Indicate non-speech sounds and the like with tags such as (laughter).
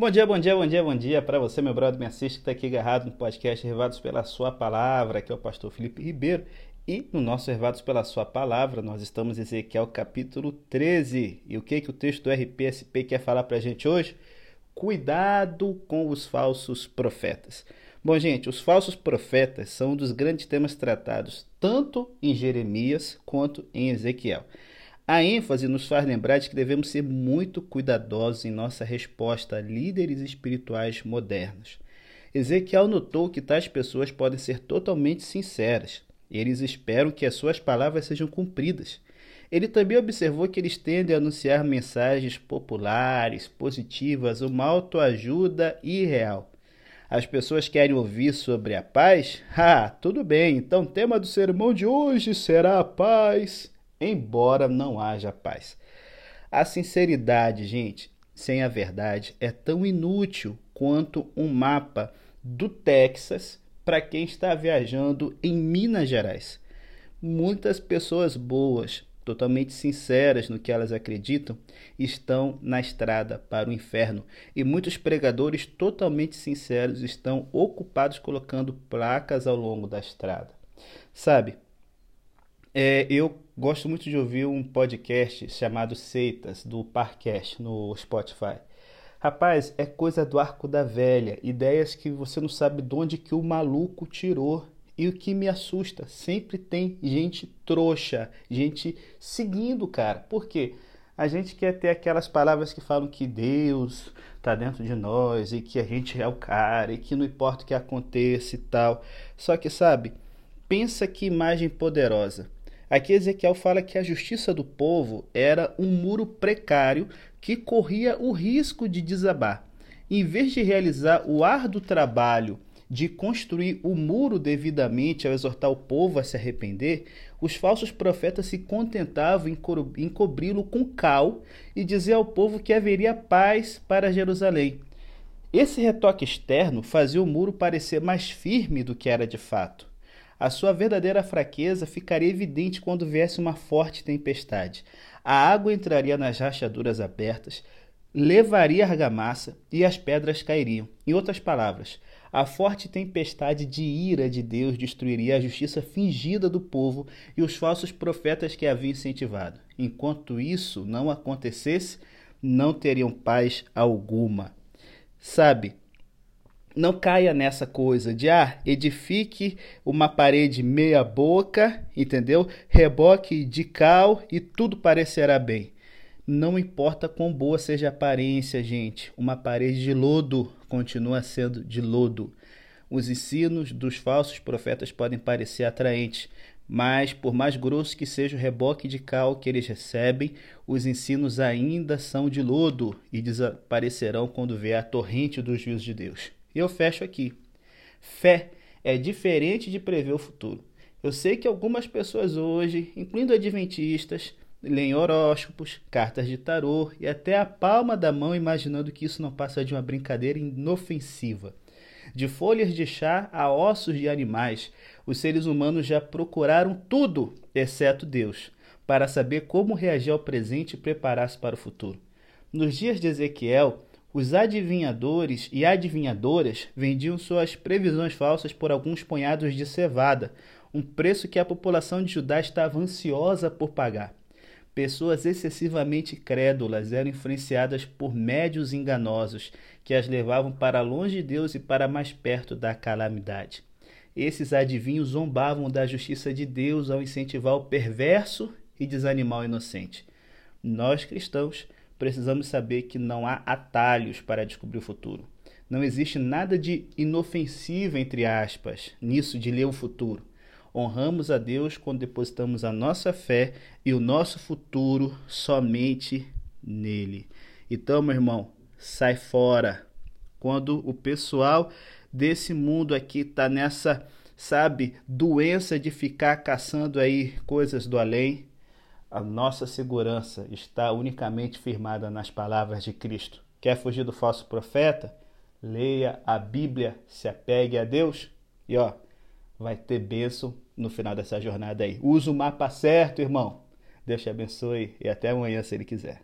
Bom dia, bom dia, bom dia, bom dia para você, meu brother, me assiste que está aqui agarrado no podcast Revados pela Sua Palavra, que é o pastor Felipe Ribeiro. E no nosso Revados pela Sua Palavra, nós estamos em Ezequiel capítulo 13. E o que, que o texto do RPSP quer falar para a gente hoje? Cuidado com os falsos profetas. Bom, gente, os falsos profetas são um dos grandes temas tratados tanto em Jeremias quanto em Ezequiel. A ênfase nos faz lembrar de que devemos ser muito cuidadosos em nossa resposta a líderes espirituais modernos. Ezequiel notou que tais pessoas podem ser totalmente sinceras. Eles esperam que as suas palavras sejam cumpridas. Ele também observou que eles tendem a anunciar mensagens populares, positivas, uma autoajuda irreal. As pessoas querem ouvir sobre a paz? (laughs) Ah, tudo bem, então o tema do sermão de hoje será a paz embora não haja paz. A sinceridade, gente, sem a verdade, é tão inútil quanto um mapa do Texas para quem está viajando em Minas Gerais. Muitas pessoas boas, totalmente sinceras no que elas acreditam, estão na estrada para o inferno. E muitos pregadores totalmente sinceros estão ocupados colocando placas ao longo da estrada. Sabe, é, eu gosto muito de ouvir um podcast chamado Seitas, do Parcast, no Spotify. Rapaz, é coisa do arco da velha, ideias que você não sabe de onde que o maluco tirou. E o que me assusta, sempre tem gente trouxa, gente seguindo o cara. Por quê? A gente quer ter aquelas palavras que falam que Deus está dentro de nós e que a gente é o cara e que não importa o que aconteça e tal. Só que, sabe, pensa que imagem poderosa. Aqui Ezequiel fala que a justiça do povo era um muro precário que corria o risco de desabar. Em vez de realizar o árduo trabalho de construir o muro devidamente ao exortar o povo a se arrepender, os falsos profetas se contentavam em cobri-lo com cal e dizer ao povo que haveria paz para Jerusalém. Esse retoque externo fazia o muro parecer mais firme do que era de fato. A sua verdadeira fraqueza ficaria evidente quando viesse uma forte tempestade. A água entraria nas rachaduras abertas, levaria a argamassa e as pedras cairiam. Em outras palavras, a forte tempestade de ira de Deus destruiria a justiça fingida do povo e os falsos profetas que havia incentivado. Enquanto isso não acontecesse, não teriam paz alguma. Sabe, não caia nessa coisa de ah, edifique uma parede meia boca, entendeu? Reboque de cal e tudo parecerá bem. Não importa quão boa seja a aparência, gente, uma parede de lodo continua sendo de lodo. Os ensinos dos falsos profetas podem parecer atraentes, mas por mais grosso que seja o reboque de cal que eles recebem, os ensinos ainda são de lodo e desaparecerão quando vier a torrente do juízo de Deus. E eu fecho aqui. Fé é diferente de prever o futuro. Eu sei que algumas pessoas hoje, incluindo adventistas, leem horóscopos, cartas de tarô e até a palma da mão imaginando que isso não passa de uma brincadeira inofensiva. De folhas de chá a ossos de animais, os seres humanos já procuraram tudo, exceto Deus, para saber como reagir ao presente e preparar-se para o futuro. Nos dias de Ezequiel, os adivinhadores e adivinhadoras vendiam suas previsões falsas por alguns punhados de cevada, um preço que a população de Judá estava ansiosa por pagar. Pessoas excessivamente crédulas eram influenciadas por médios enganosos que as levavam para longe de Deus e para mais perto da calamidade. Esses adivinhos zombavam da justiça de Deus ao incentivar o perverso e desanimar o inocente. Nós cristãos precisamos saber que não há atalhos para descobrir o futuro. Não existe nada de inofensivo, entre aspas, nisso de ler o futuro. Honramos a Deus quando depositamos a nossa fé e o nosso futuro somente nele. Então, meu irmão, sai fora. Quando o pessoal desse mundo aqui está nessa, sabe, doença de ficar caçando aí coisas do além, a nossa segurança está unicamente firmada nas palavras de Cristo. Quer fugir do falso profeta? Leia a Bíblia, se apegue a Deus e ó, vai ter bênção no final dessa jornada aí. Usa o mapa certo, irmão. Deus te abençoe e até amanhã, se Ele quiser.